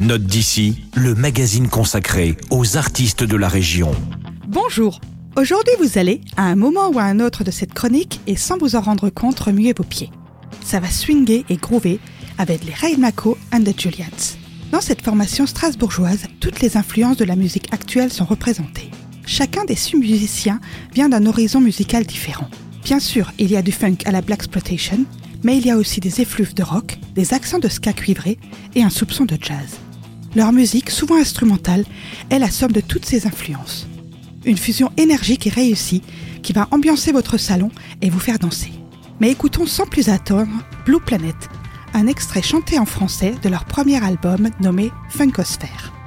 Note d'ici, le magazine consacré aux artistes de la région. Bonjour. Aujourd'hui, vous allez, à un moment ou à un autre de cette chronique, et sans vous en rendre compte, remuer vos pieds. Ça va swinger et groover avec les Ray Mako and the Julians. Dans cette formation strasbourgeoise, toutes les influences de la musique actuelle sont représentées. Chacun des six musiciens vient d'un horizon musical différent. Bien sûr, il y a du funk à la Black Exploitation, mais il y a aussi des effluves de rock, des accents de ska cuivré et un soupçon de jazz. Leur musique, souvent instrumentale, est la somme de toutes ces influences. Une fusion énergique et réussie qui va ambiancer votre salon et vous faire danser. Mais écoutons sans plus attendre Blue Planet, un extrait chanté en français de leur premier album nommé Funkosphère.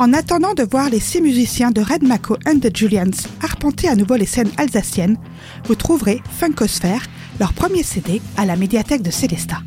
En attendant de voir les six musiciens de Red Mako and the Julians arpenter à nouveau les scènes alsaciennes, vous trouverez Funkosphère, leur premier CD, à la médiathèque de Célestat.